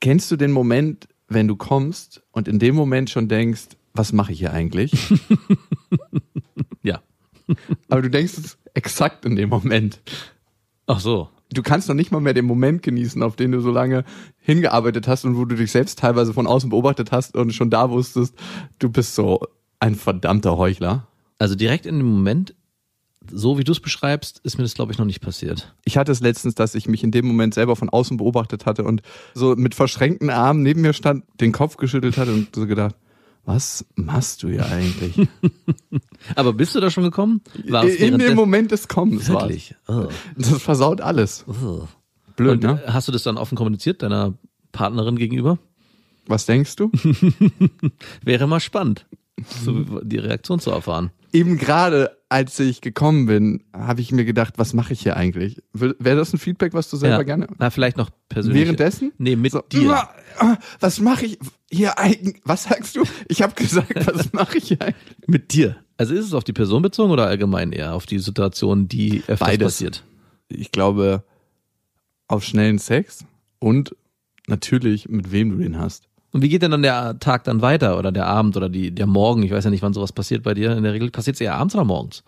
Kennst du den Moment, wenn du kommst und in dem Moment schon denkst, was mache ich hier eigentlich? Ja. Aber du denkst es exakt in dem Moment. Ach so. Du kannst noch nicht mal mehr den Moment genießen, auf den du so lange hingearbeitet hast und wo du dich selbst teilweise von außen beobachtet hast und schon da wusstest, du bist so ein verdammter Heuchler. Also direkt in dem Moment, so wie du es beschreibst, ist mir das, glaube ich, noch nicht passiert. Ich hatte es letztens, dass ich mich in dem Moment selber von außen beobachtet hatte und so mit verschränkten Armen neben mir stand, den Kopf geschüttelt hatte und so gedacht, was machst du hier eigentlich? Aber bist du da schon gekommen? War es in dem Moment des Kommens war Wirklich? Oh. Das versaut alles. Oh. Blöd, Und ne? äh, hast du das dann offen kommuniziert deiner Partnerin gegenüber? Was denkst du? Wäre mal spannend, so die Reaktion zu erfahren. Eben gerade, als ich gekommen bin, habe ich mir gedacht, was mache ich hier eigentlich? Wäre das ein Feedback, was du selber ja. gerne? Na, vielleicht noch persönlich. Währenddessen? Nee, mit So, dir. Was mache ich hier eigentlich? Was sagst du? Ich habe gesagt, was mache ich hier eigentlich? Mit dir. Also ist es auf die Person bezogen oder allgemein eher auf die Situation, die öfters Beides. passiert? Ich glaube, auf schnellen Sex und natürlich, mit wem du den hast. Und wie geht denn dann der Tag dann weiter oder der Abend oder die, der Morgen? Ich weiß ja nicht, wann sowas passiert bei dir. In der Regel passiert es eher abends oder morgens.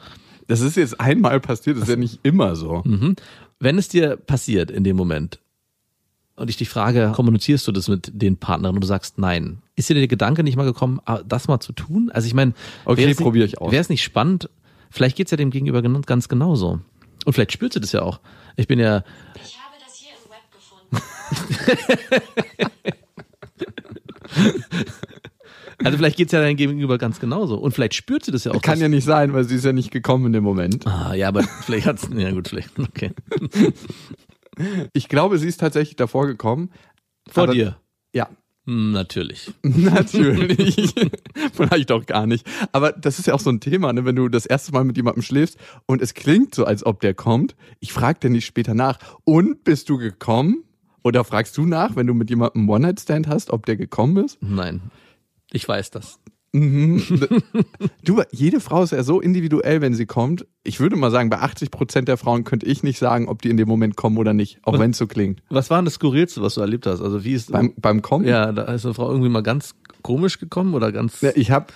Das ist jetzt einmal passiert, das ist ja nicht immer so. Mhm. Wenn es dir passiert in dem Moment und ich dich frage, kommunizierst du das mit den Partnern und du sagst nein, ist dir der Gedanke nicht mal gekommen, ah, das mal zu tun? Also ich meine, Okay, wäre es nicht- probier ich aus. Wäre es nicht spannend? Vielleicht geht's ja dem Gegenüber gen- ganz genauso. Und vielleicht spürt sie das ja auch. Ich bin ja, Ich habe das hier im Web gefunden. also vielleicht geht's ja deinem Gegenüber ganz genauso. Und vielleicht spürt sie das ja auch. Kann ja nicht sein, weil sie ist ja nicht gekommen in dem Moment. Ah, ja, aber vielleicht hat's, ja gut, vielleicht, okay. Ich glaube, sie ist tatsächlich davor gekommen. Vor Aber- dir. Ja, Hm, natürlich. Natürlich. Vielleicht auch gar nicht. Aber das ist ja auch so ein Thema, ne? wenn du das erste Mal mit jemandem schläfst und es klingt so, als ob der kommt. Ich frage dir nicht später nach. Und bist du gekommen? Oder fragst du nach, wenn du mit jemandem One-Night-Stand hast, ob der gekommen ist? Nein. Ich weiß das. Mhm. du, jede Frau ist ja so individuell, wenn sie kommt. Ich würde mal sagen, bei 80 Prozent der Frauen könnte ich nicht sagen, ob die in dem Moment kommen oder nicht, auch wenn es so klingt. Was war denn das Skurrilste, was du erlebt hast? Also wie ist Beim, beim Kommen? Ja, da ist eine Frau irgendwie mal ganz komisch gekommen oder ganz. Ja, ich habe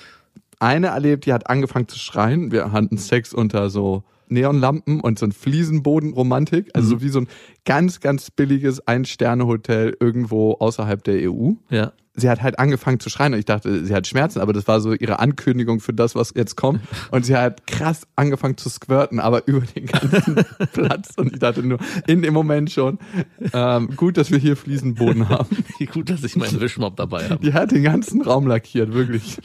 eine erlebt, die hat angefangen zu schreien. Wir hatten Sex unter so Neonlampen und so ein Fliesenbodenromantik, also so wie so ein ganz, ganz billiges Ein-Sterne-Hotel irgendwo außerhalb der EU. Ja. Sie hat halt angefangen zu schreien und ich dachte, sie hat Schmerzen, aber das war so ihre Ankündigung für das, was jetzt kommt. Und sie hat krass angefangen zu squirten, aber über den ganzen Platz. Und ich dachte nur, in dem Moment schon, ähm, gut, dass wir hier Fliesenboden haben. Gut, dass ich meinen Wischmopp dabei habe. Die hat den ganzen Raum lackiert, wirklich.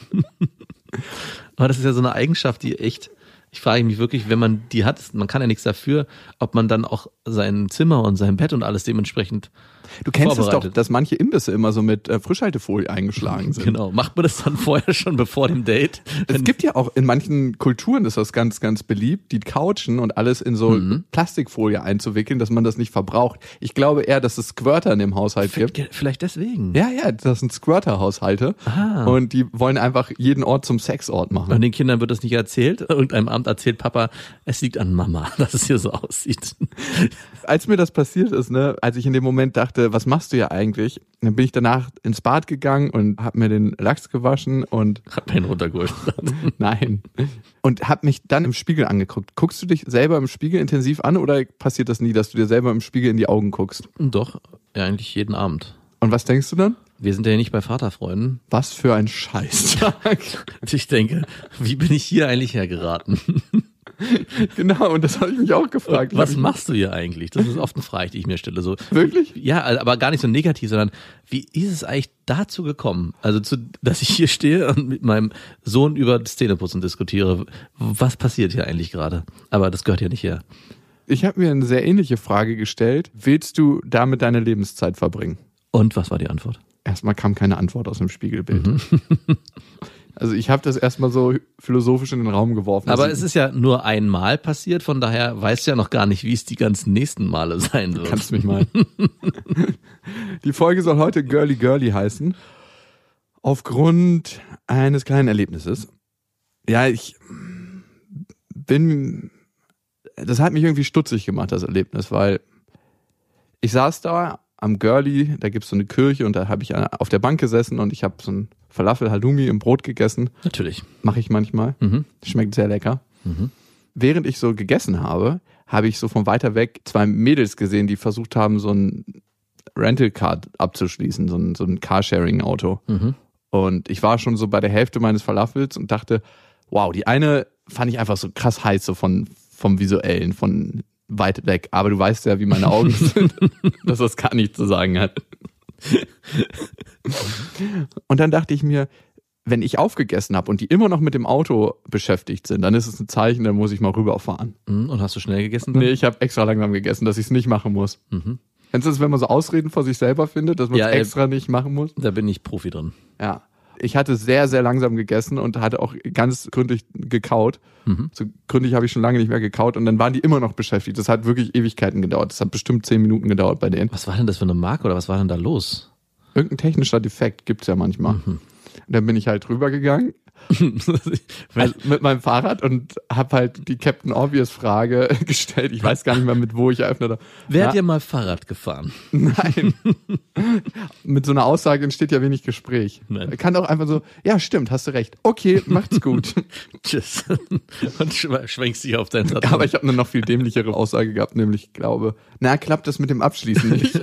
Aber das ist ja so eine Eigenschaft, die echt. Ich frage mich wirklich, wenn man die hat, man kann ja nichts dafür, ob man dann auch sein Zimmer und sein Bett und alles dementsprechend. Du kennst es doch, dass manche Imbisse immer so mit äh, Frischhaltefolie eingeschlagen sind. Genau. Macht man das dann vorher schon bevor dem Date? Es gibt ja auch in manchen Kulturen ist das ganz, ganz beliebt, die Couchen und alles in so Mhm. Plastikfolie einzuwickeln, dass man das nicht verbraucht. Ich glaube eher, dass es Squirter in dem Haushalt gibt. Vielleicht deswegen. Ja, ja, das sind Squirter-Haushalte. Ah. Und die wollen einfach jeden Ort zum Sexort machen. Und den Kindern wird das nicht erzählt. Irgendeinem Abend erzählt Papa, es liegt an Mama, dass es hier so aussieht. Als mir das passiert ist, ne, als ich in dem Moment dachte, was machst du ja eigentlich, dann bin ich danach ins Bad gegangen und habe mir den Lachs gewaschen und Hat mir ihn runtergeholt. Nein. Und hab mich dann im Spiegel angeguckt. Guckst du dich selber im Spiegel intensiv an oder passiert das nie, dass du dir selber im Spiegel in die Augen guckst? Doch, ja, eigentlich jeden Abend. Und was denkst du dann? Wir sind ja nicht bei Vaterfreunden. Was für ein Scheißtag. Und ich denke, wie bin ich hier eigentlich hergeraten? genau, und das habe ich mich auch gefragt. Was machst du hier eigentlich? Das ist oft eine Frage, die ich mir stelle. So, Wirklich? ja, aber gar nicht so negativ, sondern wie ist es eigentlich dazu gekommen? Also, zu, dass ich hier stehe und mit meinem Sohn über das Zähneputzen diskutiere. Was passiert hier eigentlich gerade? Aber das gehört ja nicht her. Ich habe mir eine sehr ähnliche Frage gestellt. Willst du damit deine Lebenszeit verbringen? Und was war die Antwort? Erstmal kam keine Antwort aus dem Spiegelbild. Mhm. Also ich habe das erstmal so philosophisch in den Raum geworfen. Aber es ist ja nur einmal passiert, von daher weißt du ja noch gar nicht, wie es die ganzen nächsten Male sein wird. Kannst mich mal. Die Folge soll heute Girly Girly heißen. Aufgrund eines kleinen Erlebnisses. Ja, ich bin. Das hat mich irgendwie stutzig gemacht, das Erlebnis, weil ich saß da am Girly, da gibt's so eine Kirche und da habe ich auf der Bank gesessen und ich habe so ein Falafel Halloumi im Brot gegessen. Natürlich. Mache ich manchmal. Mhm. Schmeckt sehr lecker. Während ich so gegessen habe, habe ich so von weiter weg zwei Mädels gesehen, die versucht haben, so ein Rental Car abzuschließen, so ein, so ein Carsharing-Auto. Und ich war schon so bei der Hälfte meines Falafels und dachte, wow, die eine fand ich einfach so krass heiß, so von, vom Visuellen, von weit weg. Aber du weißt ja, wie meine Augen sind, dass das gar nichts zu sagen hat. Und dann dachte ich mir, wenn ich aufgegessen habe und die immer noch mit dem Auto beschäftigt sind, dann ist es ein Zeichen, dann muss ich mal rüberfahren. Mhm. Und hast du schnell gegessen? dann? Nee, ich habe extra langsam gegessen, dass ich es nicht machen muss. Kennst du das, wenn man so Ausreden vor sich selber findet, dass man es Ja, äh, extra nicht machen muss? Da bin ich Profi drin. Ja. Ich hatte sehr, sehr langsam gegessen und hatte auch ganz gründlich gekaut. So gründlich habe ich schon lange nicht mehr gekaut und dann waren die immer noch beschäftigt. Das hat wirklich Ewigkeiten gedauert. Das hat bestimmt zehn Minuten gedauert bei denen. Was war denn das für eine Marke oder was war denn da los? Irgendein technischer Defekt gibt's ja manchmal. Und dann bin ich halt rübergegangen mit meinem Fahrrad und habe halt die Captain Obvious Frage gestellt. Ich weiß gar nicht mehr, mit wo ich eröffnet habe. wer hat dir mal Fahrrad gefahren? Nein. mit so einer Aussage entsteht ja wenig Gespräch. Nein. Kann doch einfach so, ja, stimmt, hast du recht. Okay, macht's gut. Tschüss. Und schw- schwenkst dich auf dein Satz. Aber ich habe eine noch viel dämlichere Aussage gehabt, nämlich ich glaube, na, klappt das mit dem Abschließen nicht.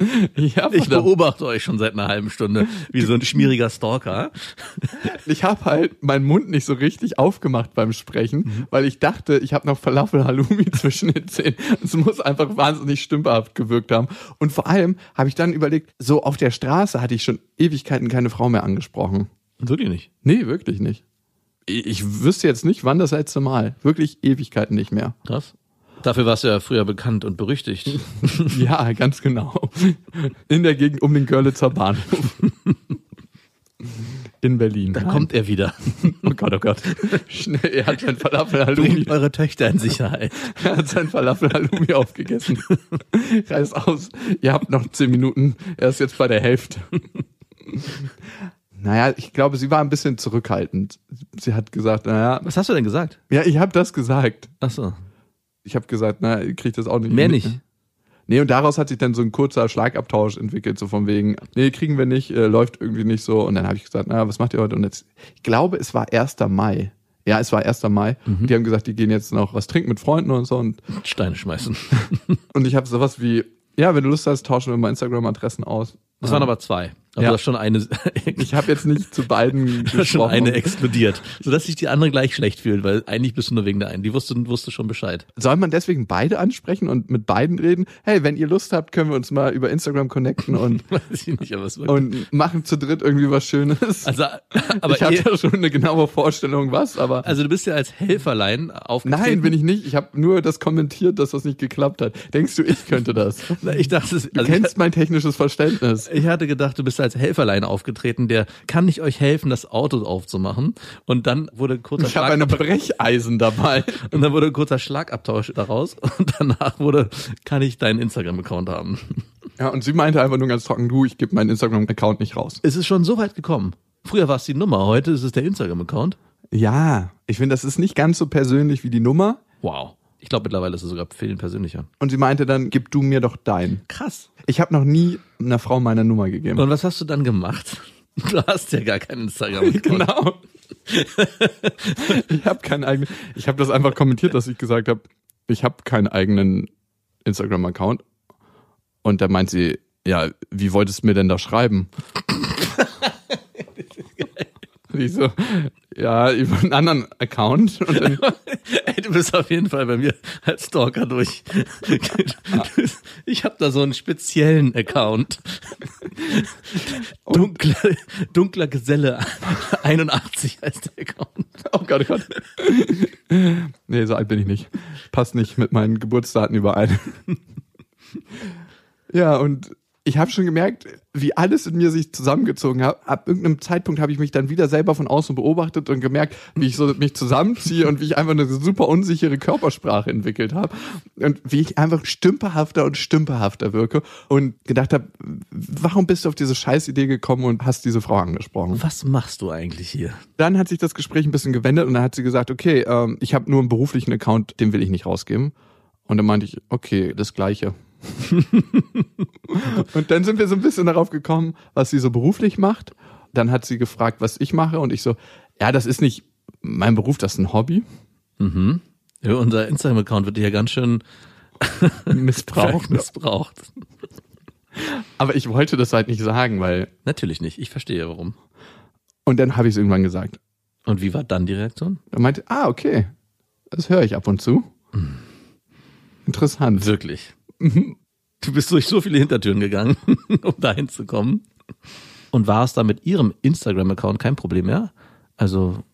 ja, ich beobachte euch schon seit einer halben Stunde wie so ein schmieriger Stalker. ich habe halt meinen Mund nicht so richtig aufgemacht beim Sprechen, weil ich dachte, ich habe noch Falafel Halloumi zwischen den Zähnen. Es muss einfach wahnsinnig stümperhaft gewirkt haben. Und vor allem habe ich dann überlegt, so auf der Straße hatte ich schon Ewigkeiten keine Frau mehr angesprochen. Wirklich nicht. Nee, wirklich nicht. Ich, ich wüsste jetzt nicht, wann das letzte Mal. Wirklich Ewigkeiten nicht mehr. Krass. Dafür warst du ja früher bekannt und berüchtigt. Ja, ganz genau. In der Gegend um den Görlitzer Bahnhof. In Berlin. Da kommt er wieder. Oh Gott, oh Gott. Schnell, er hat sein Falafel Halloumi, Bringt eure Töchter in Sicherheit. er hat sein Falafel Halloumi aufgegessen. Reiß aus. Ihr habt noch zehn Minuten. Er ist jetzt bei der Hälfte. Naja, ich glaube, sie war ein bisschen zurückhaltend. Sie hat gesagt, naja, Was hast du denn gesagt? ja, ich habe das gesagt. Ach so. Ich habe gesagt, na, kriegt das auch nicht. Mehr mit. nicht. Nee, und daraus hat sich dann so ein kurzer Schlagabtausch entwickelt, so von wegen, nee, kriegen wir nicht, äh, läuft irgendwie nicht so. Und dann habe ich gesagt, na, was macht ihr heute? Und jetzt, ich glaube, es war 1. Mai. Ja, es war 1. Mai. Mhm. Die haben gesagt, die gehen jetzt noch was trinken mit Freunden und so. Und, Steine schmeißen. und ich habe sowas wie, ja, wenn du Lust hast, tauschen wir mal Instagram-Adressen aus. Das waren aber zwei. Also Ja. das schon eine, Ich habe jetzt nicht zu beiden schon gesprochen. eine explodiert. Sodass sich die andere gleich schlecht fühlt, weil eigentlich bist du nur wegen der einen. Die wusste, wusste schon Bescheid. Soll man deswegen beide ansprechen und mit beiden reden? Hey, wenn ihr Lust habt, können wir uns mal über Instagram connecten und, ich nicht, und machen zu dritt irgendwie was Schönes. Also, aber ich habe eh- ja schon eine genaue Vorstellung, was, aber also du bist ja als Helferlein aufgetreten. nein, bin ich nicht. Ich habe nur das kommentiert, dass das nicht geklappt hat. Denkst du, ich könnte das? Na, Ich dachte, es- Du also kennst mein technisches Verständnis. ich, ich hatte gedacht, du bist als Helferlein aufgetreten, der kann ich euch helfen, das Auto aufzumachen. Und dann wurde ein kurzer Ich habe eine Brecheisen dabei. und dann wurde ein kurzer Schlagabtausch daraus. Und danach wurde, kann ich deinen Instagram-Account haben. Ja, und sie meinte einfach nur ganz trocken, du, ich gebe meinen Instagram-Account nicht raus. Es ist schon so weit gekommen. Früher war es die Nummer, heute ist es der Instagram-Account. Ja, ich finde, das ist nicht ganz so persönlich wie die Nummer. Wow. Ich glaube, mittlerweile ist es sogar vielen persönlicher. Und sie meinte dann, gib du mir doch dein. Krass. Ich habe noch nie einer Frau meine Nummer gegeben. Und was hast du dann gemacht? Du hast ja gar keinen Instagram-Account. Genau. ich habe keinen eigenen. Ich habe das einfach kommentiert, dass ich gesagt habe, ich habe keinen eigenen Instagram-Account. Und da meint sie, ja, wie wolltest du mir denn da schreiben? Und ich so, ja, über einen anderen Account. Und dann, Ey, du bist auf jeden Fall bei mir als Stalker durch. Ich habe da so einen speziellen Account. Dunkler, dunkler Geselle 81 heißt der Account. oh Gott, oh Gott. Nee, so alt bin ich nicht. Passt nicht mit meinen Geburtsdaten überein. Ja, und ich habe schon gemerkt, wie alles in mir sich zusammengezogen hat. Ab irgendeinem Zeitpunkt habe ich mich dann wieder selber von außen beobachtet und gemerkt, wie ich so mich zusammenziehe und wie ich einfach eine super unsichere Körpersprache entwickelt habe und wie ich einfach stümperhafter und stümperhafter wirke und gedacht habe, warum bist du auf diese Scheißidee gekommen und hast diese Frau angesprochen? Was machst du eigentlich hier? Dann hat sich das Gespräch ein bisschen gewendet und dann hat sie gesagt, okay, ähm, ich habe nur einen beruflichen Account, den will ich nicht rausgeben. Und dann meinte ich, okay, das Gleiche. und dann sind wir so ein bisschen darauf gekommen, was sie so beruflich macht. Dann hat sie gefragt, was ich mache und ich so, ja, das ist nicht mein Beruf, das ist ein Hobby. Mhm. Ja, unser Instagram-Account wird hier ganz schön Missbraucht. missbraucht. Aber ich wollte das halt nicht sagen, weil. Natürlich nicht. Ich verstehe warum. Und dann habe ich es irgendwann gesagt. Und wie war dann die Reaktion? Er meinte, ah, okay. Das höre ich ab und zu. Interessant. Wirklich. Du bist durch so viele Hintertüren gegangen, um dahin zu kommen. Und war es da mit ihrem Instagram-Account kein Problem mehr? Also,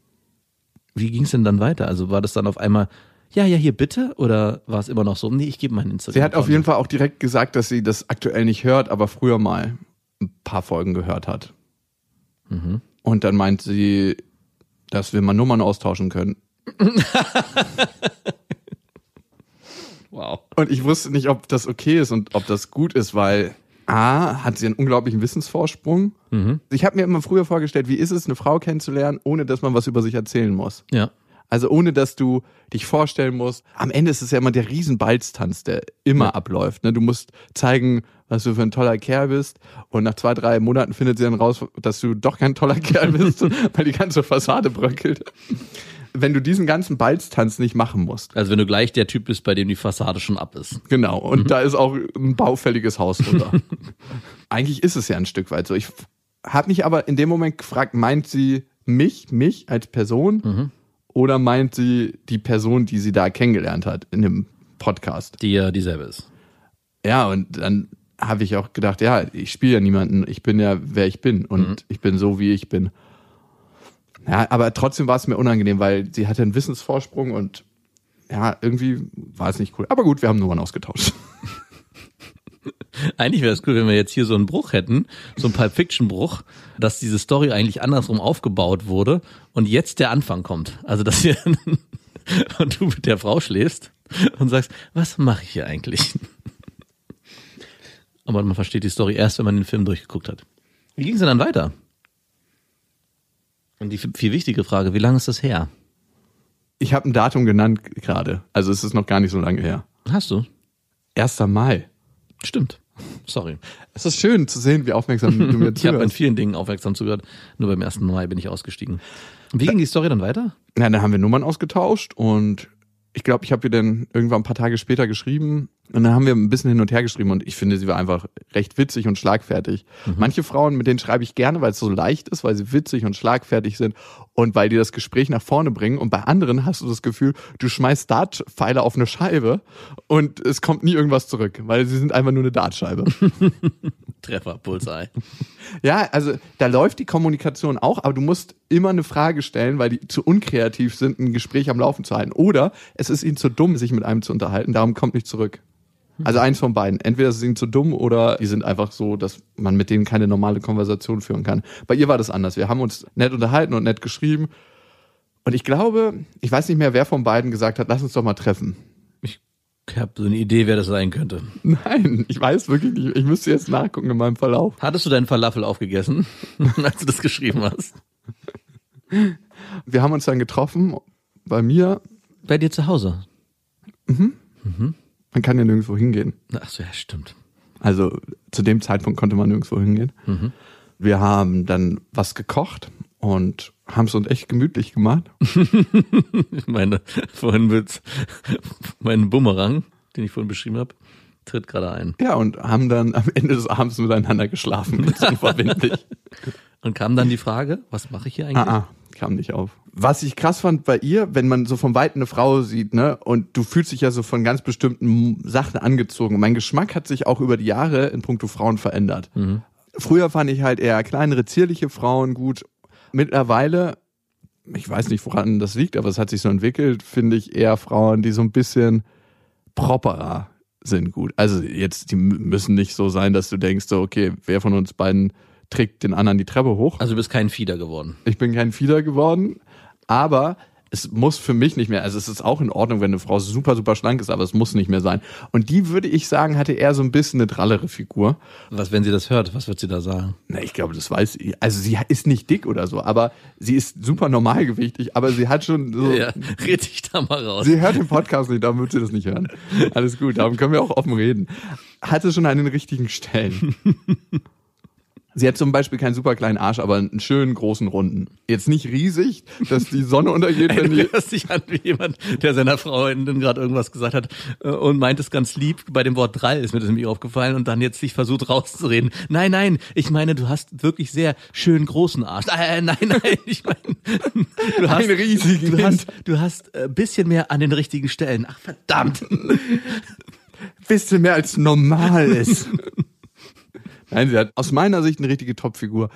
wie ging es denn dann weiter? Also war das dann auf einmal, ja, ja, hier bitte? Oder war es immer noch so, nee, ich gebe meinen Instagram. Sie hat auf jeden Fall auch direkt gesagt, dass sie das aktuell nicht hört, aber früher mal ein paar Folgen gehört hat. Und dann meint sie, dass wir mal Nummern austauschen können. Wow. Und ich wusste nicht, ob das okay ist und ob das gut ist, weil A, hat sie einen unglaublichen Wissensvorsprung. Ich habe mir immer früher vorgestellt, wie ist es, eine Frau kennenzulernen, ohne dass man was über sich erzählen muss. Ja. Also ohne, dass du dich vorstellen musst. Am Ende ist es ja immer der Riesenbalztanz, der immer Ja. abläuft. Ne? Du musst zeigen, was du für ein toller Kerl bist. Und nach zwei, drei Monaten findet sie dann raus, dass du doch kein toller Kerl bist, weil die ganze Fassade bröckelt. Wenn du diesen ganzen Balztanz nicht machen musst. Also wenn du gleich der Typ bist, bei dem die Fassade schon ab ist. Genau. Und da ist auch ein baufälliges Haus drunter. Eigentlich ist es ja ein Stück weit so. Ich habe mich aber in dem Moment gefragt, meint sie mich, mich als Person? Oder meint sie die Person, die sie da kennengelernt hat in dem Podcast? Die ja dieselbe ist. Ja, und dann habe ich auch gedacht, ja, ich spiele ja niemanden, ich bin ja, wer ich bin und ich bin so, wie ich bin. Ja, aber trotzdem war es mir unangenehm, weil sie hatte einen Wissensvorsprung und ja, irgendwie war es nicht cool. Aber gut, wir haben Nummern ausgetauscht. Eigentlich wäre es cool, wenn wir jetzt hier so einen Bruch hätten, so einen Pulp Fiction Bruch, dass diese Story eigentlich andersrum aufgebaut wurde und jetzt der Anfang kommt. Also dass ihr und du mit der Frau schläfst und sagst, was mache ich hier eigentlich? Aber man versteht die Story erst, wenn man den Film durchgeguckt hat. Wie ging es denn dann weiter? Und die viel wichtige Frage, wie lange ist das her? Ich habe ein Datum genannt gerade. Also es ist noch gar nicht so lange her. Hast du? 1. Mai. Stimmt. Sorry. Es ist schön zu sehen, wie aufmerksam du mir Ich habe in zuhörst. vielen Dingen aufmerksam zugehört. Nur beim ersten Mai bin ich ausgestiegen. Und wie ging die Story dann weiter? Na, dann haben wir Nummern ausgetauscht und ich glaube, ich habe ihr dann irgendwann ein paar Tage später geschrieben und dann haben wir ein bisschen hin und her geschrieben und ich finde, sie war einfach recht witzig und schlagfertig. Manche Frauen, mit denen schreibe ich gerne, weil es so leicht ist, weil sie witzig und schlagfertig sind und weil die das Gespräch nach vorne bringen und bei anderen hast du das Gefühl, du schmeißt Dartpfeile auf eine Scheibe und es kommt nie irgendwas zurück, weil sie sind einfach nur eine Dartscheibe. Treffer, Bullseye. Ja, also da läuft die Kommunikation auch, aber du musst immer eine Frage stellen, weil die zu unkreativ sind, ein Gespräch am Laufen zu halten. Oder es ist ihnen zu dumm, sich mit einem zu unterhalten, darum kommt nicht zurück. Also eins von beiden. Entweder ist ihnen zu dumm oder die sind einfach so, dass man mit denen keine normale Konversation führen kann. Bei ihr war das anders. Wir haben uns nett unterhalten und nett geschrieben. Und ich glaube, ich weiß nicht mehr, wer von beiden gesagt hat, lass uns doch mal treffen. Ich habe so eine Idee, wer das sein könnte. Nein, ich weiß wirklich nicht. Ich müsste jetzt nachgucken in meinem Verlauf. Hattest du deinen Falafel aufgegessen, als du das geschrieben hast? Wir haben uns dann getroffen bei mir. Bei dir zu Hause. Man kann ja nirgendwo hingehen. Ach so, ja, stimmt. Also zu dem Zeitpunkt konnte man nirgendwo hingehen. Wir haben dann was gekocht und haben es uns echt gemütlich gemacht. Ich meine, vorhin wird's, mein Bumerang, den ich vorhin beschrieben habe, tritt gerade ein. Ja, und haben dann am Ende des Abends miteinander geschlafen. Ganz unverbindlich. Und kam dann die Frage, was mache ich hier eigentlich? ah, ah, kam nicht auf. Was ich krass fand bei ihr, wenn man so von Weitem eine Frau sieht, ne, und du fühlst dich ja so von ganz bestimmten Sachen angezogen. Mein Geschmack hat sich auch über die Jahre in puncto Frauen verändert. Früher fand ich halt eher kleinere, zierliche Frauen gut. Mittlerweile, ich weiß nicht, woran das liegt, aber es hat sich so entwickelt, finde ich eher Frauen, die so ein bisschen properer sind gut. Also jetzt, die mü- müssen nicht so sein, dass du denkst, so, okay, wer von uns beiden trägt den anderen die Treppe hoch. Also du bist kein Fieder geworden. Ich bin kein Fieder geworden, aber es muss für mich nicht mehr, also es ist auch in Ordnung, wenn eine Frau super, super schlank ist, aber es muss nicht mehr sein. Und die, würde ich sagen, hatte eher so ein bisschen eine drallere Figur. Was, wenn sie das hört, was wird sie da sagen? Na, ich glaube, das weiß sie. Also sie ist nicht dick oder so, aber sie ist super normalgewichtig, aber sie hat schon so. Ja, red dich da mal raus. Sie hört den Podcast nicht, darum wird sie das nicht hören. Alles gut, darum können wir auch offen reden. Hatte schon an den richtigen Stellen. Sie hat zum Beispiel keinen super kleinen Arsch, aber einen schönen großen runden. Jetzt nicht riesig, dass die Sonne untergeht, wenn die. hörst dich an wie jemand, der seiner Freundin gerade irgendwas gesagt hat äh, und meint es ganz lieb. Bei dem Wort Drall ist mir das nämlich aufgefallen und dann jetzt sich versucht rauszureden. Nein, nein, ich meine, du hast wirklich sehr schön großen Arsch. Äh, nein, nein, ich meine, du hast, Einen riesigen du hast, du hast ein bisschen mehr an den richtigen Stellen. Ach, verdammt. bisschen mehr als normal ist. Nein, sie hat aus meiner Sicht eine richtige Topfigur.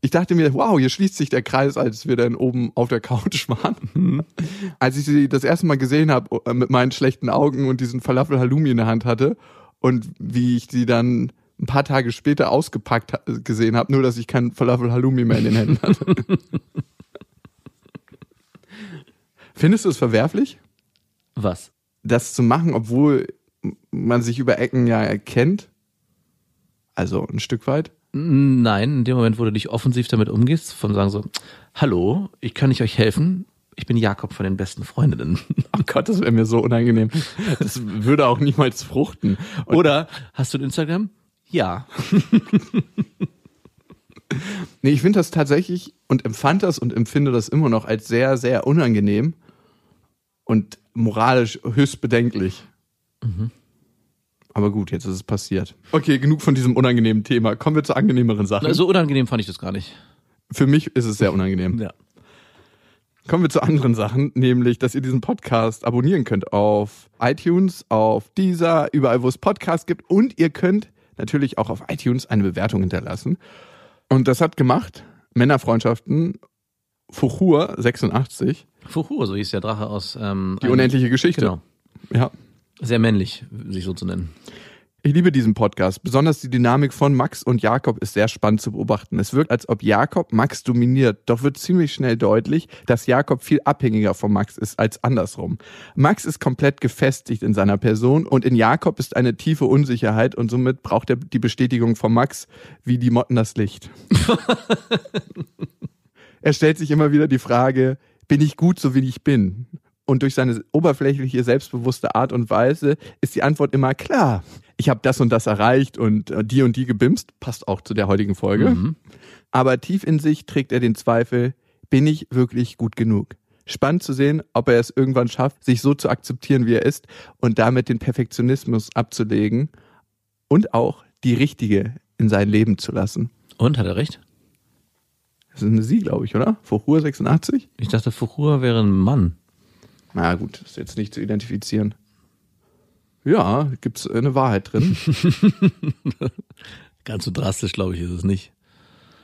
Ich dachte mir, wow, hier schließt sich der Kreis, als wir dann oben auf der Couch waren. Als ich sie das erste Mal gesehen habe, äh, mit meinen schlechten Augen und diesen Falafel Halloumi in der Hand hatte und wie ich sie dann ein paar Tage später ausgepackt gesehen habe, nur dass ich kein Falafel Halloumi mehr in den Händen hatte. Findest du es verwerflich? Was? das zu machen, obwohl man sich über Ecken ja erkennt. Also ein Stück weit. Nein, in dem Moment, wo du dich offensiv damit umgehst, von sagen so, hallo, ich kann nicht euch helfen. Ich bin Jakob von den besten Freundinnen. Oh Gott, das wäre mir so unangenehm. Das würde auch niemals fruchten. Und Oder hast du ein Instagram? Ja. nee, ich finde das tatsächlich und empfand das und empfinde das immer noch als sehr, sehr unangenehm und moralisch höchst bedenklich. Aber gut, jetzt ist es passiert. Okay, genug von diesem unangenehmen Thema. Kommen wir zu angenehmeren Sachen. So unangenehm fand ich das gar nicht. Für mich ist es sehr unangenehm. Ja. Kommen wir zu anderen Sachen, nämlich, dass ihr diesen Podcast abonnieren könnt auf iTunes, auf Deezer, überall, wo es Podcasts gibt. Und ihr könnt natürlich auch auf iTunes eine Bewertung hinterlassen. Und das hat gemacht Männerfreundschaften Fuchur 86, Fuhur, so hieß der Drache aus. Ähm, die unendliche Geschichte. Genau. Ja. Sehr männlich, sich so zu nennen. Ich liebe diesen Podcast. Besonders die Dynamik von Max und Jakob ist sehr spannend zu beobachten. Es wirkt, als ob Jakob Max dominiert, doch wird ziemlich schnell deutlich, dass Jakob viel abhängiger von Max ist als andersrum. Max ist komplett gefestigt in seiner Person und in Jakob ist eine tiefe Unsicherheit und somit braucht er die Bestätigung von Max wie die Motten das Licht. er stellt sich immer wieder die Frage, bin ich gut, so wie ich bin? Und durch seine oberflächliche, selbstbewusste Art und Weise ist die Antwort immer klar. Ich habe das und das erreicht und äh, die und die gebimst, passt auch zu der heutigen Folge. Aber tief in sich trägt er den Zweifel, bin ich wirklich gut genug? Spannend zu sehen, ob er es irgendwann schafft, sich so zu akzeptieren, wie er ist und damit den Perfektionismus abzulegen und auch die richtige in sein Leben zu lassen. Und, hat er recht? Das ist eine Sie, glaube ich, oder? Fuchur 86? Ich dachte, Fuhur wäre ein Mann. Na gut, ist jetzt nicht zu identifizieren. Ja, gibt's eine Wahrheit drin. Ganz so drastisch, glaube ich, ist es nicht.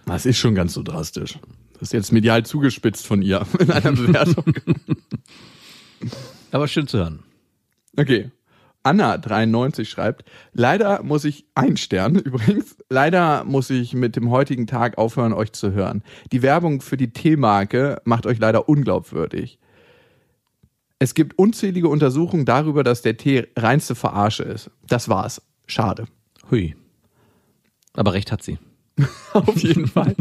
Das ist schon ganz so drastisch. Das ist jetzt medial zugespitzt von ihr in einer Bewertung. Aber schön zu hören. Okay. Anna93 schreibt, leider muss ich, ein Stern übrigens, leider muss ich mit dem heutigen Tag aufhören, euch zu hören. Die Werbung für die Teemarke macht euch leider unglaubwürdig. Es gibt unzählige Untersuchungen darüber, dass der Tee reinste Verarsche ist. Das war's. Schade. Hui. Aber recht hat sie. Auf jeden Fall.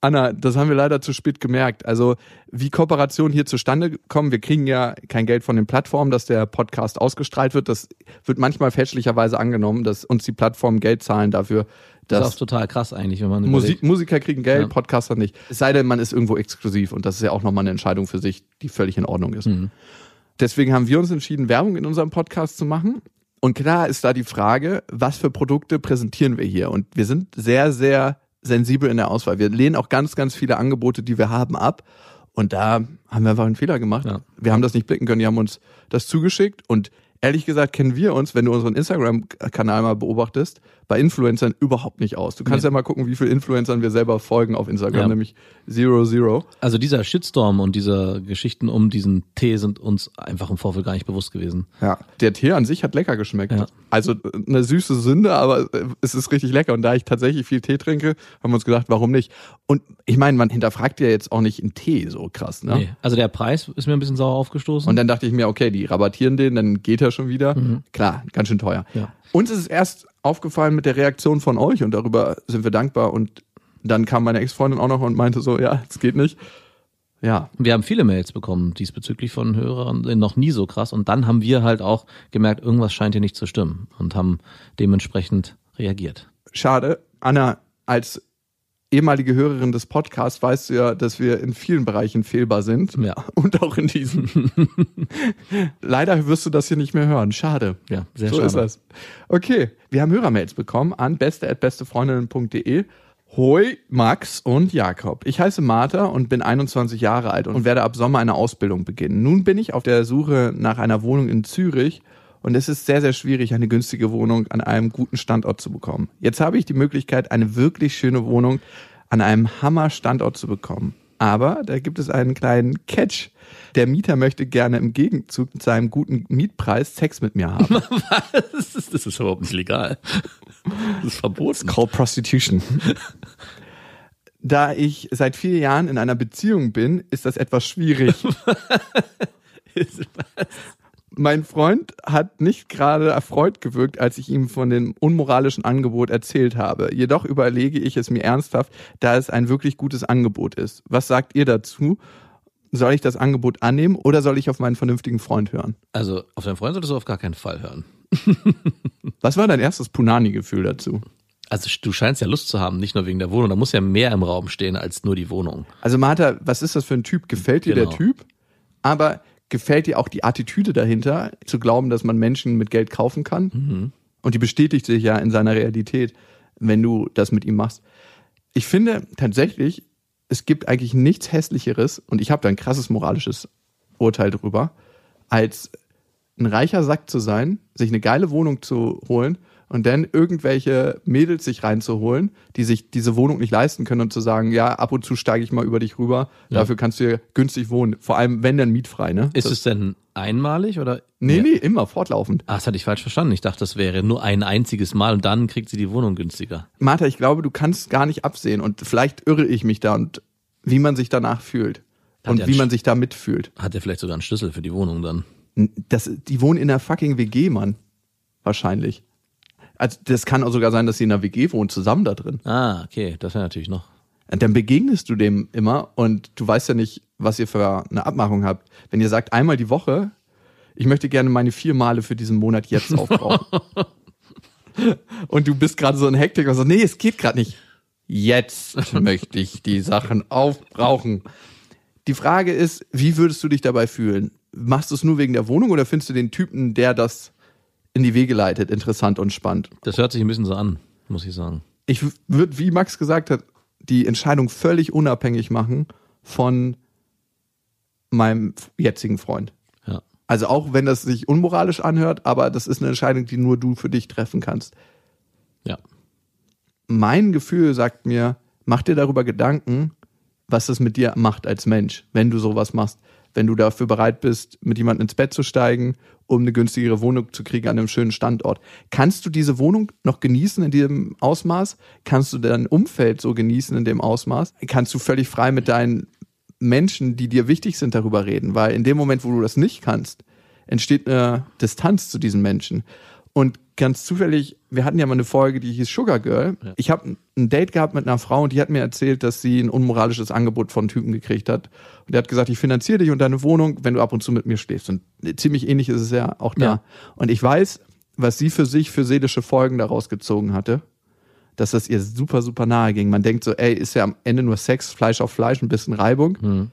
Anna, das haben wir leider zu spät gemerkt. Also, wie Kooperationen hier zustande kommen, wir kriegen ja kein Geld von den Plattformen, dass der Podcast ausgestrahlt wird. Das wird manchmal fälschlicherweise angenommen, dass uns die Plattformen Geld zahlen dafür, Das ist auch total krass eigentlich, wenn man Musik. Musiker kriegen Geld, Ja. Podcaster nicht. Es sei denn, man ist irgendwo exklusiv und das ist ja auch nochmal eine Entscheidung für sich, die völlig in Ordnung ist. Mhm. Deswegen haben wir uns entschieden, Werbung in unserem Podcast zu machen. Und klar ist da die Frage, was für Produkte präsentieren wir hier? Und wir sind sehr, sehr sensibel in der Auswahl. Wir lehnen auch ganz, ganz viele Angebote, die wir haben, ab. Und da haben wir einfach einen Fehler gemacht. Ja. Wir haben das nicht blicken können, die haben uns das zugeschickt und ehrlich gesagt kennen wir uns, wenn du unseren Instagram-Kanal mal beobachtest, bei Influencern überhaupt nicht aus. Du kannst Nee. ja mal gucken, wie viele Influencern wir selber folgen auf Instagram, Ja. nämlich Zero Zero. Also dieser Shitstorm und diese Geschichten um diesen Tee sind uns einfach im Vorfeld gar nicht bewusst gewesen. Ja. Der Tee an sich hat lecker geschmeckt. Ja. Also äh, eine süße Sünde, aber äh, es ist richtig lecker. Und da ich tatsächlich viel Tee trinke, haben wir uns gedacht, warum nicht? Und ich meine, man hinterfragt ja jetzt auch nicht einen Tee so krass, ne? Nee. Also der Preis ist mir ein bisschen sauer aufgestoßen. Und dann dachte ich mir, okay, die rabattieren den, dann geht er schon wieder. Klar, ganz schön teuer. Mhm. Ja. Uns ist es erst aufgefallen mit der Reaktion von euch und darüber sind wir dankbar. Und dann kam meine Ex-Freundin auch noch und meinte so, ja, es geht nicht. Ja, Wir haben viele Mails bekommen diesbezüglich von Hörern, noch nie so krass. Und dann haben wir halt auch gemerkt, irgendwas scheint hier nicht zu stimmen und haben dementsprechend reagiert. schade. Anna, als ehemalige Hörerin des Podcasts weißt du ja, dass wir in vielen Bereichen fehlbar sind. Ja. Und auch in diesem. Leider wirst du das hier nicht mehr hören. Schade. Ja, sehr so schade. ist das. Okay, wir haben Hörermails bekommen an beste@bestefreundinnen.de. Hoi, Max und Jakob. Ich heiße Martha und bin 21 Jahre alt und werde ab Sommer eine Ausbildung beginnen. Nun bin ich auf der Suche nach einer Wohnung in Zürich und es ist sehr, sehr schwierig, eine günstige Wohnung an einem guten Standort zu bekommen. Jetzt habe ich die Möglichkeit, eine wirklich schöne Wohnung an einem Hammer-Standort zu bekommen. Aber da gibt es einen kleinen Catch. Der Mieter möchte gerne im Gegenzug zu seinem guten Mietpreis Sex mit mir haben. Das ist, das ist überhaupt nicht legal. Das ist verboten. called prostitution. Da ich seit vier Jahren in einer Beziehung bin, ist das etwas schwierig. Mein Freund hat nicht gerade erfreut gewirkt, als ich ihm von dem unmoralischen Angebot erzählt habe. Jedoch überlege ich es mir ernsthaft, da es ein wirklich gutes Angebot ist. Was sagt ihr dazu? Soll ich das Angebot annehmen oder soll ich auf meinen vernünftigen Freund hören? Also auf deinen Freund solltest du auf gar keinen Fall hören. Was war dein erstes Punani-Gefühl dazu? Also du scheinst ja Lust zu haben, nicht nur wegen der Wohnung. Da muss ja mehr im Raum stehen als nur die Wohnung. Also Martha, was ist das für ein Typ? Gefällt dir Genau. der Typ? Aber gefällt dir auch die Attitüde dahinter, zu glauben, dass man Menschen mit Geld kaufen kann? Mhm. Und die bestätigt sich ja in seiner Realität, wenn du das mit ihm machst. Ich finde tatsächlich, es gibt eigentlich nichts hässlicheres, und ich habe da ein krasses moralisches Urteil drüber, als ein reicher Sack zu sein, sich eine geile Wohnung zu holen und dann irgendwelche Mädels sich reinzuholen, die sich diese Wohnung nicht leisten können und zu sagen, ja, ab und zu steige ich mal über dich rüber, dafür kannst du hier günstig wohnen. Vor allem, wenn dann mietfrei, ne? Ist das, es denn einmalig oder? nee, Ja. nee, immer fortlaufend. Ah, das hatte ich falsch verstanden. Ich dachte, das wäre nur ein einziges Mal und dann kriegt sie die Wohnung günstiger. Martha, ich glaube, du kannst gar nicht absehen und vielleicht irre ich mich da und wie man sich danach fühlt Hat und wie man sich da mitfühlt. Hat er vielleicht sogar einen Schlüssel für die Wohnung dann? Das, die wohnen in einer fucking WG, Mann. Wahrscheinlich. Also das kann auch sogar sein, dass sie in einer WG wohnen, zusammen da drin. Ah, okay, das wäre natürlich noch. Und dann begegnest du dem immer und du weißt ja nicht, was ihr für eine Abmachung habt. Wenn ihr sagt, einmal die Woche, ich möchte gerne meine vier Male für diesen Monat jetzt aufbrauchen. und du bist gerade so in Hektik und so, nee, es geht gerade nicht. Jetzt möchte ich die Sachen aufbrauchen. Die Frage ist, wie würdest du dich dabei fühlen? Machst du es nur wegen der Wohnung oder findest du den Typen, der das in die Wege leitet, interessant und spannend? Das hört sich ein bisschen so an, muss ich sagen. ich würde, wie Max gesagt hat, die Entscheidung völlig unabhängig machen von meinem jetzigen Freund. Ja. Also auch wenn das sich unmoralisch anhört, aber das ist eine Entscheidung, die nur du für dich treffen kannst. Ja. Mein Gefühl sagt mir, mach dir darüber Gedanken, was das mit dir macht als Mensch, wenn du sowas machst. Wenn du dafür bereit bist, mit jemandem ins Bett zu steigen, um eine günstigere Wohnung zu kriegen an einem schönen Standort. Kannst du diese Wohnung noch genießen in diesem Ausmaß? Kannst du dein Umfeld so genießen in dem Ausmaß? Kannst du völlig frei mit deinen Menschen, die dir wichtig sind, darüber reden? Weil in dem Moment, wo du das nicht kannst, entsteht eine Distanz zu diesen Menschen. Und ganz zufällig, wir hatten ja mal eine Folge, die hieß Sugar Girl. Ich habe ein Date gehabt mit einer Frau und die hat mir erzählt, dass sie ein unmoralisches Angebot von Typen gekriegt hat. Und der hat gesagt, ich finanziere dich und deine Wohnung, wenn du ab und zu mit mir schläfst. Und ziemlich ähnlich ist es ja auch da. Ja. Und ich weiß, was sie für sich für seelische Folgen daraus gezogen hatte, dass das ihr super, super nahe ging. Man denkt so, ey, ist ja am Ende nur Sex, Fleisch auf Fleisch, ein bisschen Reibung.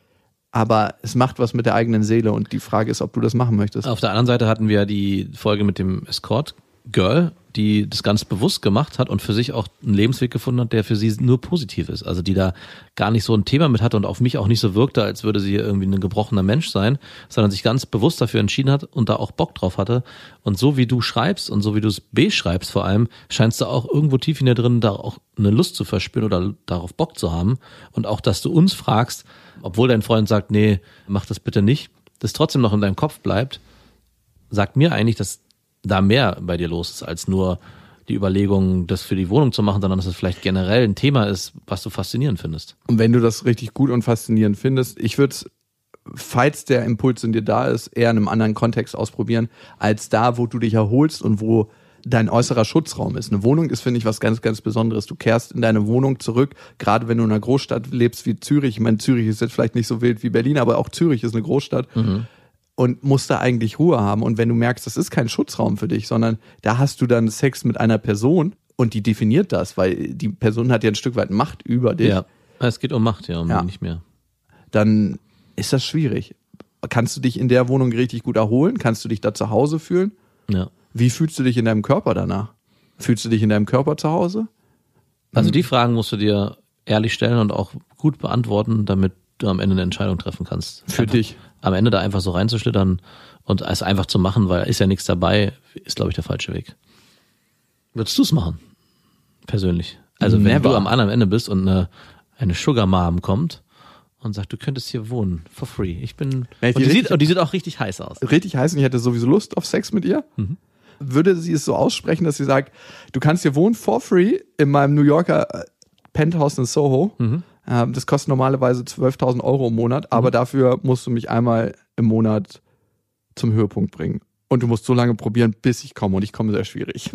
Aber es macht was mit der eigenen Seele und die Frage ist, ob du das machen möchtest. Auf der anderen Seite hatten wir die Folge mit dem Escort Girl, die das ganz bewusst gemacht hat und für sich auch einen Lebensweg gefunden hat, der für sie nur positiv ist. Also die da gar nicht so ein Thema mit hatte und auf mich auch nicht so wirkte, als würde sie irgendwie ein gebrochener Mensch sein, sondern sich ganz bewusst dafür entschieden hat und da auch Bock drauf hatte. Und so wie du schreibst und so wie du es beschreibst vor allem, scheinst du auch irgendwo tief in dir drin da auch eine Lust zu verspüren oder darauf Bock zu haben. Und auch, dass du uns fragst, obwohl dein Freund sagt, nee, mach das bitte nicht, das trotzdem noch in deinem Kopf bleibt, sagt mir eigentlich, dass da mehr bei dir los ist, als nur die Überlegung, das für die Wohnung zu machen, sondern dass es vielleicht generell ein Thema ist, was du faszinierend findest. Und wenn du das richtig gut und faszinierend findest, ich würde es, falls der Impuls in dir da ist, eher in einem anderen Kontext ausprobieren, als da, wo du dich erholst und wo dein äußerer Schutzraum ist. Eine Wohnung ist, finde ich, was ganz, ganz Besonderes. Du kehrst in deine Wohnung zurück, gerade wenn du in einer Großstadt lebst wie Zürich. Ich meine, Zürich ist jetzt vielleicht nicht so wild wie Berlin, aber auch Zürich ist eine Großstadt. Und musst da eigentlich Ruhe haben. Und wenn du merkst, das ist kein Schutzraum für dich, sondern da hast du dann Sex mit einer Person und die definiert das, weil die Person hat ja ein Stück weit Macht über dich. Ja. Es geht um Macht, ja, um Ja. nicht mehr. dann ist das schwierig. Kannst du dich in der Wohnung richtig gut erholen? Kannst du dich da zu Hause fühlen? Ja. Wie fühlst du dich in deinem Körper danach? Fühlst du dich in deinem Körper zu Hause? Also die Fragen musst du dir ehrlich stellen und auch gut beantworten, damit du am Ende eine Entscheidung treffen kannst. Für einfach, dich. Am Ende da einfach so reinzuschlittern und es einfach zu machen, weil ist ja nichts dabei, ist glaube ich der falsche Weg. Würdest du es machen? Persönlich. Also wenn Never. du am anderen Ende bist und eine, eine Sugar Mom kommt und sagt, du könntest hier wohnen, for free. Ich bin, Wenn ich und die sieht, und die sieht auch richtig heiß aus. Richtig heiß und ich hätte sowieso Lust auf Sex mit ihr. Würde sie es so aussprechen, dass sie sagt, du kannst hier wohnen for free in meinem New Yorker äh, Penthouse in Soho. Ähm, Das kostet normalerweise 12.000 Euro im Monat, aber dafür musst du mich einmal im Monat zum Höhepunkt bringen. Und du musst so lange probieren, bis ich komme. Und ich komme sehr schwierig.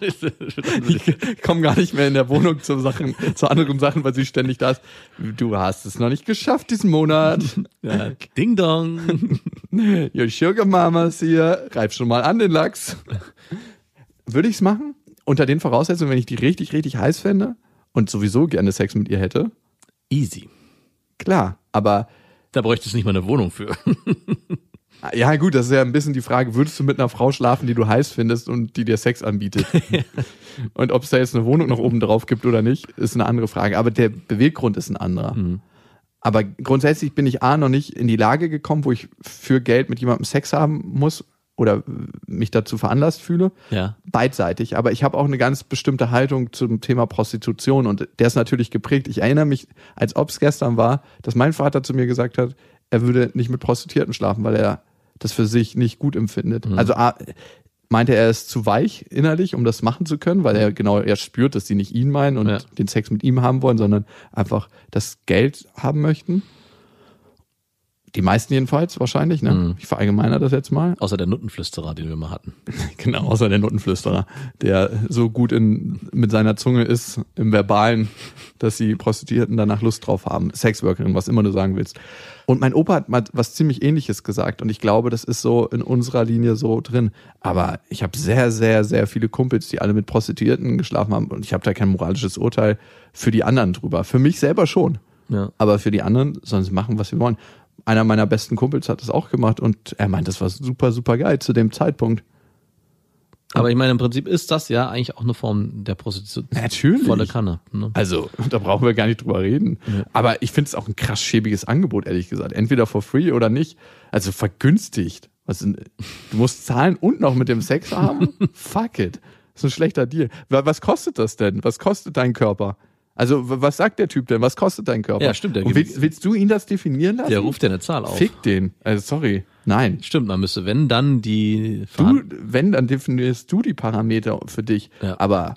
ich komme gar nicht mehr in der Wohnung zu Sachen, zu anderen Sachen, weil sie ständig da ist. Du hast es noch nicht geschafft diesen Monat. Ja. Ding dong. Your Sugar Mama ist hier. Reib schon mal an den Lachs. Würde ich's machen? Unter den Voraussetzungen, wenn ich die richtig, richtig heiß fände und sowieso gerne Sex mit ihr hätte. Easy. Klar, aber Da bräuchte es nicht mal eine Wohnung für. ja gut, das ist ja ein bisschen die Frage, würdest du mit einer Frau schlafen, die du heiß findest und die dir Sex anbietet? und ob es da jetzt eine Wohnung noch oben drauf gibt oder nicht, ist eine andere Frage. Aber der Beweggrund ist ein anderer. Aber grundsätzlich bin ich A noch nicht in die Lage gekommen, wo ich für Geld mit jemandem Sex haben muss oder mich dazu veranlasst fühle. Ja. beidseitig, aber ich habe auch eine ganz bestimmte Haltung zum Thema Prostitution und der ist natürlich geprägt. Ich erinnere mich, als ob es gestern war, dass mein Vater zu mir gesagt hat, er würde nicht mit Prostituierten schlafen, weil er das für sich nicht gut empfindet. Also A, meinte er, er ist zu weich innerlich, um das machen zu können, weil er genau, er spürt, dass sie nicht ihn meinen und Ja. den Sex mit ihm haben wollen, sondern einfach das Geld haben möchten. Die meisten jedenfalls wahrscheinlich, ne? Ich verallgemeiner das jetzt mal. Außer der Nuttenflüsterer, den wir mal hatten. Genau, außer der Notenflüsterer, der so gut in, mit seiner Zunge ist im Verbalen, dass die Prostituierten danach Lust drauf haben. Sexworkerin, was immer du sagen willst. Und mein Opa hat mal was ziemlich ähnliches gesagt und ich glaube, das ist so in unserer Linie so drin. Aber ich habe sehr, sehr, sehr viele Kumpels, die alle mit Prostituierten geschlafen haben und ich habe da kein moralisches Urteil für die anderen drüber. Für mich selber schon. Ja. Aber für die anderen sollen sie machen, was sie wollen. Einer meiner besten Kumpels hat das auch gemacht und er meint, das war super, super geil zu dem Zeitpunkt. Aber ich meine, im Prinzip ist das ja eigentlich auch eine Form der Prostitution. Natürlich. Volle Kanne. Ne? Also, da brauchen wir gar nicht drüber reden. Aber ich finde es auch ein krass schäbiges Angebot, ehrlich gesagt. Entweder for free oder nicht. Also vergünstigt. Was, sind- du musst zahlen und noch mit dem Sex haben? Fuck it. Das ist ein schlechter Deal. Wa- Was kostet das denn? Was kostet dein Körper? Also, was sagt der Typ denn? Was kostet dein Körper? Ja, stimmt, der Und gibt's. will, willst du ihn das definieren lassen? Der ruft ja eine Zahl auf. Fick den. Also, sorry. Nein. Stimmt, man müsste, wenn dann die Du, wenn, dann definierst du die Parameter für dich. Ja. Aber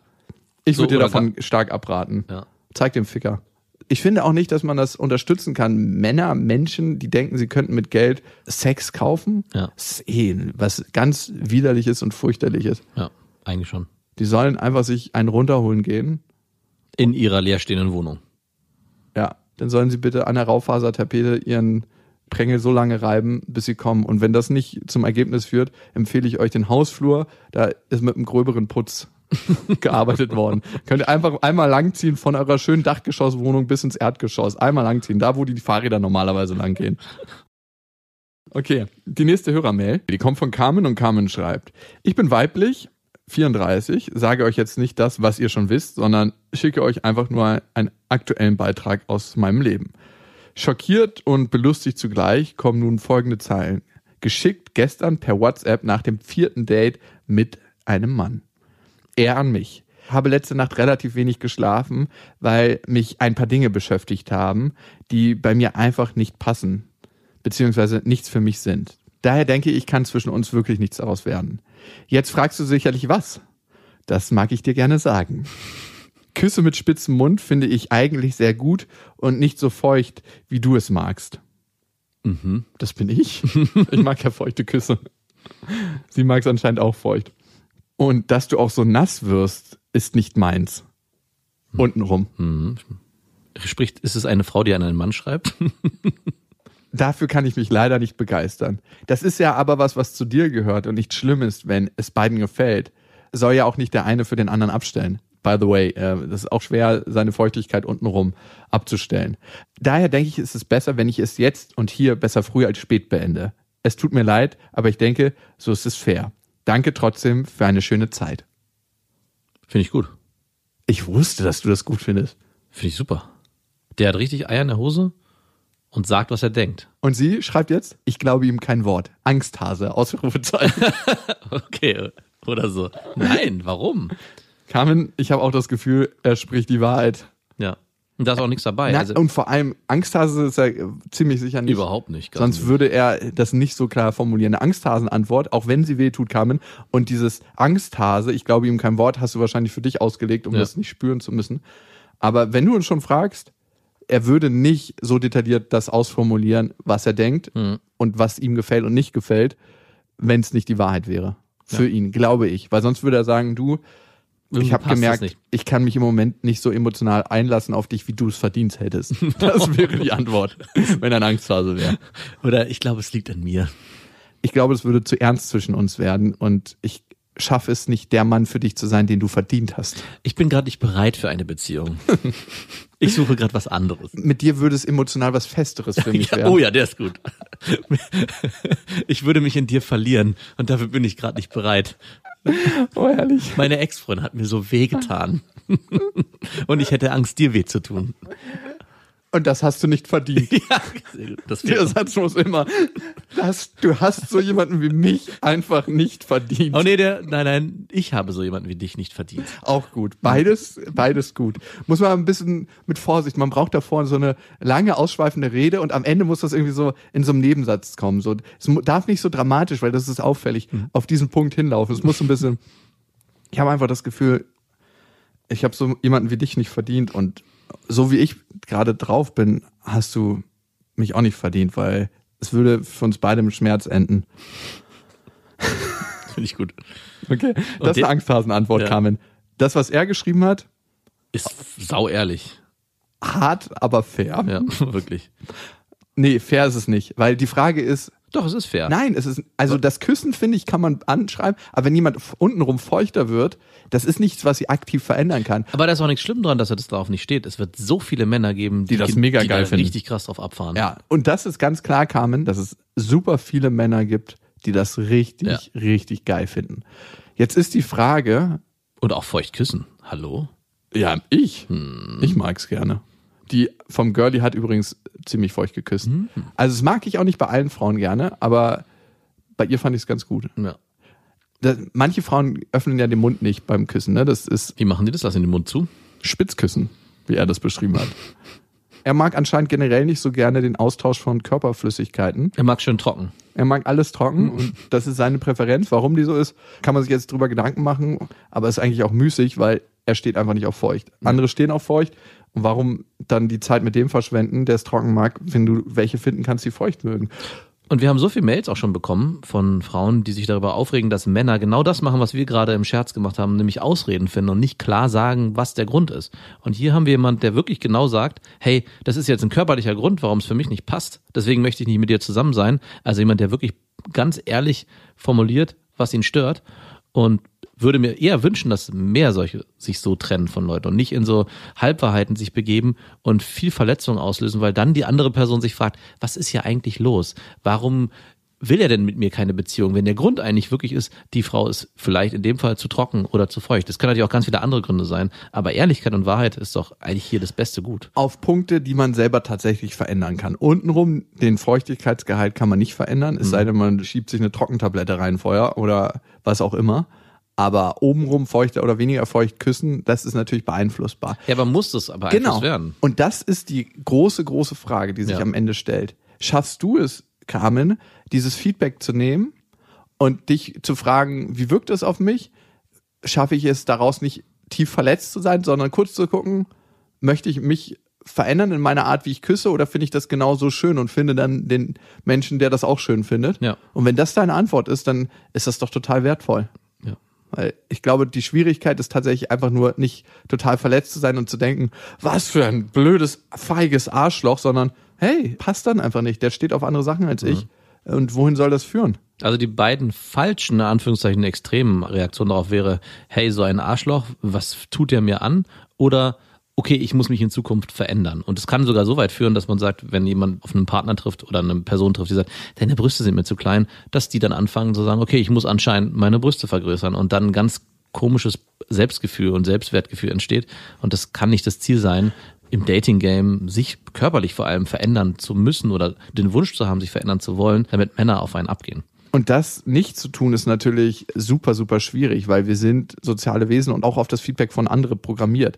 ich So würde dir davon stark abraten. Ja. Zeig dem Ficker. Ich finde auch nicht, dass man das unterstützen kann. Männer, Menschen, die denken, sie könnten mit Geld Sex kaufen, Ja. ist eh was ganz widerliches und fürchterliches. Ja, eigentlich schon. Die sollen einfach sich einen runterholen gehen. In ihrer leerstehenden Wohnung. Ja, dann sollen sie bitte an der Raufasertapete ihren Prängel so lange reiben, bis sie kommen. Und wenn das nicht zum Ergebnis führt, empfehle ich euch den Hausflur. Da ist mit einem gröberen Putz gearbeitet worden. Könnt ihr einfach einmal langziehen von eurer schönen Dachgeschosswohnung bis ins Erdgeschoss. Einmal langziehen, da wo die Fahrräder normalerweise langgehen. Okay, die nächste Hörermail, die kommt von Carmen und Carmen schreibt, ich bin weiblich, 34, sage euch jetzt nicht das, was ihr schon wisst, sondern schicke euch einfach nur einen aktuellen Beitrag aus meinem Leben. Schockiert und belustigt zugleich kommen nun folgende Zeilen. Geschickt gestern per WhatsApp nach dem vierten Date mit einem Mann. Er an mich. Habe letzte Nacht relativ wenig geschlafen, weil mich ein paar Dinge beschäftigt haben, die bei mir einfach nicht passen, beziehungsweise nichts für mich sind. Daher denke ich, kann zwischen uns wirklich nichts daraus werden. Jetzt fragst du sicherlich was. Das mag ich dir gerne sagen. Küsse mit spitzem Mund finde ich eigentlich sehr gut und nicht so feucht, wie du es magst. Mhm, das bin ich. Ich mag ja feuchte Küsse. Sie mag es anscheinend auch feucht. Und dass du auch so nass wirst, ist nicht meins. Untenrum. Spricht, ist es eine Frau, die an einen Mann schreibt? Dafür kann ich mich leider nicht begeistern. Das ist ja aber was, was zu dir gehört und nicht schlimm ist, wenn es beiden gefällt. Soll ja auch nicht der eine für den anderen abstellen. By the way, äh, das ist auch schwer, seine Feuchtigkeit untenrum abzustellen. Daher denke ich, ist es besser, wenn ich es jetzt und hier besser früh als spät beende. Es tut mir leid, aber ich denke, so ist es fair. Danke trotzdem für eine schöne Zeit. Finde ich gut. Ich wusste, dass du das gut findest. Finde ich super. Der hat richtig Eier in der Hose und sagt, was er denkt. Und sie schreibt jetzt, ich glaube ihm kein Wort. Angsthase, Ausrufezeichen. Okay, oder so. Nein, warum? Carmen, ich habe auch das Gefühl, er spricht die Wahrheit. Ja. Und da ist auch nichts dabei. Na, also, und vor allem, Angsthase ist er ziemlich sicher nicht. überhaupt nicht. Sonst nicht. würde er das nicht so klar formulieren. Eine Angsthasenantwort, auch wenn sie weh tut, Carmen. Und dieses Angsthase, ich glaube ihm kein Wort, hast du wahrscheinlich für dich ausgelegt, um Ja. das nicht spüren zu müssen. Aber wenn du uns schon fragst, er würde nicht so detailliert das ausformulieren, was er denkt Mhm. und was ihm gefällt und nicht gefällt, wenn es nicht die Wahrheit wäre. Für ihn, glaube ich. Weil sonst würde er sagen, du, Irgendwie ich habe gemerkt, nicht. ich kann mich im Moment nicht so emotional einlassen auf dich, wie du es verdient hättest. Das wäre die Antwort, wenn er ein Angsthase wäre. Oder ich glaube, es liegt an mir. Ich glaube, es würde zu ernst zwischen uns werden und ich schaffe es nicht, der Mann für dich zu sein, den du verdient hast. Ich bin gerade nicht bereit für eine Beziehung. Ich suche gerade was anderes. Mit dir würde es emotional was Festeres für mich Ja, werden. oh ja, der ist gut. Ich würde mich in dir verlieren und dafür bin ich gerade nicht bereit. oh, herrlich. Meine Ex-Freundin hat mir so wehgetan. Und ich hätte Angst, dir weh zu tun. Und das hast du nicht verdient. Ja. Das Der Satz muss immer, das, du hast so jemanden wie mich einfach nicht verdient. Oh nee, der, nein, nein, ich habe so jemanden wie dich nicht verdient. Auch gut. Beides, beides gut. Muss man ein bisschen mit Vorsicht. Man braucht davor so eine lange ausschweifende Rede und am Ende muss das irgendwie so in so einem Nebensatz kommen. So, es darf nicht so dramatisch, weil das ist auffällig, auf diesen Punkt hinlaufen. Es muss so ein bisschen, ich habe einfach das Gefühl, ich habe so jemanden wie dich nicht verdient und so wie ich gerade drauf bin, hast du mich auch nicht verdient, weil es würde für uns beide im Schmerz enden. Finde ich gut. Okay, das ist eine Angsthasenantwort, Ja. Carmen. Das, was er geschrieben hat, Ist sau ehrlich. hart, aber fair. Ja, wirklich. Nee, fair ist es nicht, weil die Frage ist, Doch, es ist fair. nein, es ist, also das Küssen, finde ich, kann man anschreiben, aber wenn jemand untenrum feuchter wird, das ist nichts, was sie aktiv verändern kann. Aber da ist auch nichts schlimm dran, dass er das drauf nicht steht. Es wird so viele Männer geben, die, Die das mega die geil finden. richtig krass drauf abfahren. Ja, und das ist ganz klar, Carmen, dass es super viele Männer gibt, die das richtig, Ja. richtig geil finden. Jetzt ist die Frage, Und auch feucht küssen. Hallo? ja, ich, Hm. ich mag's gerne. Die vom Girlie hat übrigens ziemlich feucht geküsst. Hm. Also das mag ich auch nicht bei allen Frauen gerne, aber bei ihr fand ich es ganz gut. Ja. Das, manche Frauen öffnen ja den Mund nicht beim Küssen, ne? Das ist Wie machen die das? Lassen den Mund zu? Spitzküssen, wie er das beschrieben hat. Er mag anscheinend generell nicht so gerne den Austausch von Körperflüssigkeiten. Er mag schön trocken. Er mag alles trocken und das ist seine Präferenz. Warum die so ist, kann man sich jetzt drüber Gedanken machen, aber ist eigentlich auch müßig, weil er steht einfach nicht auf feucht. Andere stehen auf feucht. Und warum dann die Zeit mit dem verschwenden, der es trocken mag, wenn du welche finden kannst, die feucht mögen? Und wir haben so viele Mails auch schon bekommen von Frauen, die sich darüber aufregen, dass Männer genau das machen, was wir gerade im Scherz gemacht haben, nämlich Ausreden finden und nicht klar sagen, was der Grund ist. Und hier haben wir jemand, der wirklich genau sagt, hey, das ist jetzt ein körperlicher Grund, warum es für mich nicht passt. Deswegen möchte ich nicht mit dir zusammen sein. Also jemand, der wirklich ganz ehrlich formuliert, was ihn stört und würde mir eher wünschen, dass mehr solche sich so trennen von Leuten und nicht in so Halbwahrheiten sich begeben und viel Verletzung auslösen, weil dann die andere Person sich fragt, was ist hier eigentlich los? Warum will er denn mit mir keine Beziehung, wenn der Grund eigentlich wirklich ist, die Frau ist vielleicht in dem Fall zu trocken oder zu feucht. Das können natürlich auch ganz viele andere Gründe sein, aber Ehrlichkeit und Wahrheit ist doch eigentlich hier das beste Gut. Auf Punkte, die man selber tatsächlich verändern kann. Untenrum, den Feuchtigkeitsgehalt kann man nicht verändern, es sei denn, man schiebt sich eine Trockentablette rein vorher oder was auch immer. Aber obenrum feuchter oder weniger feucht küssen, das ist natürlich beeinflussbar. Ja, aber muss das aber Genau. Werden? Und das ist die große, große Frage, die sich Ja. am Ende stellt. Schaffst du es, Carmen, dieses Feedback zu nehmen und dich zu fragen, wie wirkt es auf mich? Schaffe ich es daraus nicht tief verletzt zu sein, sondern kurz zu gucken, möchte ich mich verändern in meiner Art, wie ich küsse, oder finde ich das genauso schön und finde dann den Menschen, der das auch schön findet? Ja. Und wenn das deine Antwort ist, dann ist das doch total wertvoll. Weil ich glaube, die Schwierigkeit ist tatsächlich einfach nur nicht total verletzt zu sein und zu denken, was für ein blödes, feiges Arschloch, sondern hey, passt dann einfach nicht. Der steht auf andere Sachen als ich. Und wohin soll das führen? Also die beiden falschen, in Anführungszeichen, extremen Reaktionen darauf wäre, hey, so ein Arschloch, was tut er mir an? Oder, okay, ich muss mich in Zukunft verändern. Und es kann sogar so weit führen, dass man sagt, wenn jemand auf einen Partner trifft oder eine Person trifft, die sagt, deine Brüste sind mir zu klein, dass die dann anfangen zu sagen, okay, ich muss anscheinend meine Brüste vergrößern und dann ganz komisches Selbstgefühl und Selbstwertgefühl entsteht. Und das kann nicht das Ziel sein, im Dating-Game sich körperlich vor allem verändern zu müssen oder den Wunsch zu haben, sich verändern zu wollen, damit Männer auf einen abgehen. Und das nicht zu tun, ist natürlich super, super schwierig, weil wir sind soziale Wesen und auch auf das Feedback von anderen programmiert.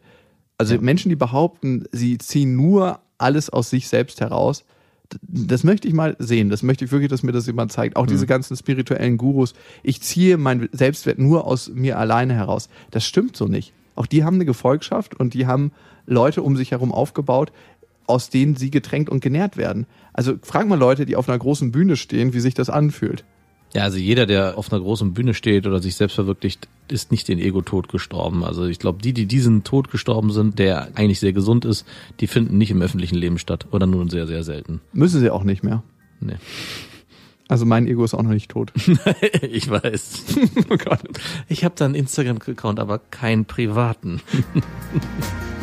Also Menschen, die behaupten, sie ziehen nur alles aus sich selbst heraus, das möchte ich mal sehen. Das möchte ich wirklich, dass mir das jemand zeigt. Auch diese ganzen spirituellen Gurus. Ich ziehe meinen Selbstwert nur aus mir alleine heraus. Das stimmt so nicht. Auch die haben eine Gefolgschaft und die haben Leute um sich herum aufgebaut, aus denen sie getränkt und genährt werden. Also frag mal Leute, die auf einer großen Bühne stehen, wie sich das anfühlt. Ja, also jeder, der auf einer großen Bühne steht oder sich selbst verwirklicht, ist nicht den Ego-Tod gestorben. Also ich glaube, die, die diesen Tod gestorben sind, der eigentlich sehr gesund ist, die finden nicht im öffentlichen Leben statt oder nur sehr, sehr selten. Müssen sie auch nicht mehr. Nee. Also mein Ego ist auch noch nicht tot. ich weiß. oh Gott. Ich habe da einen Instagram-Account, aber keinen privaten.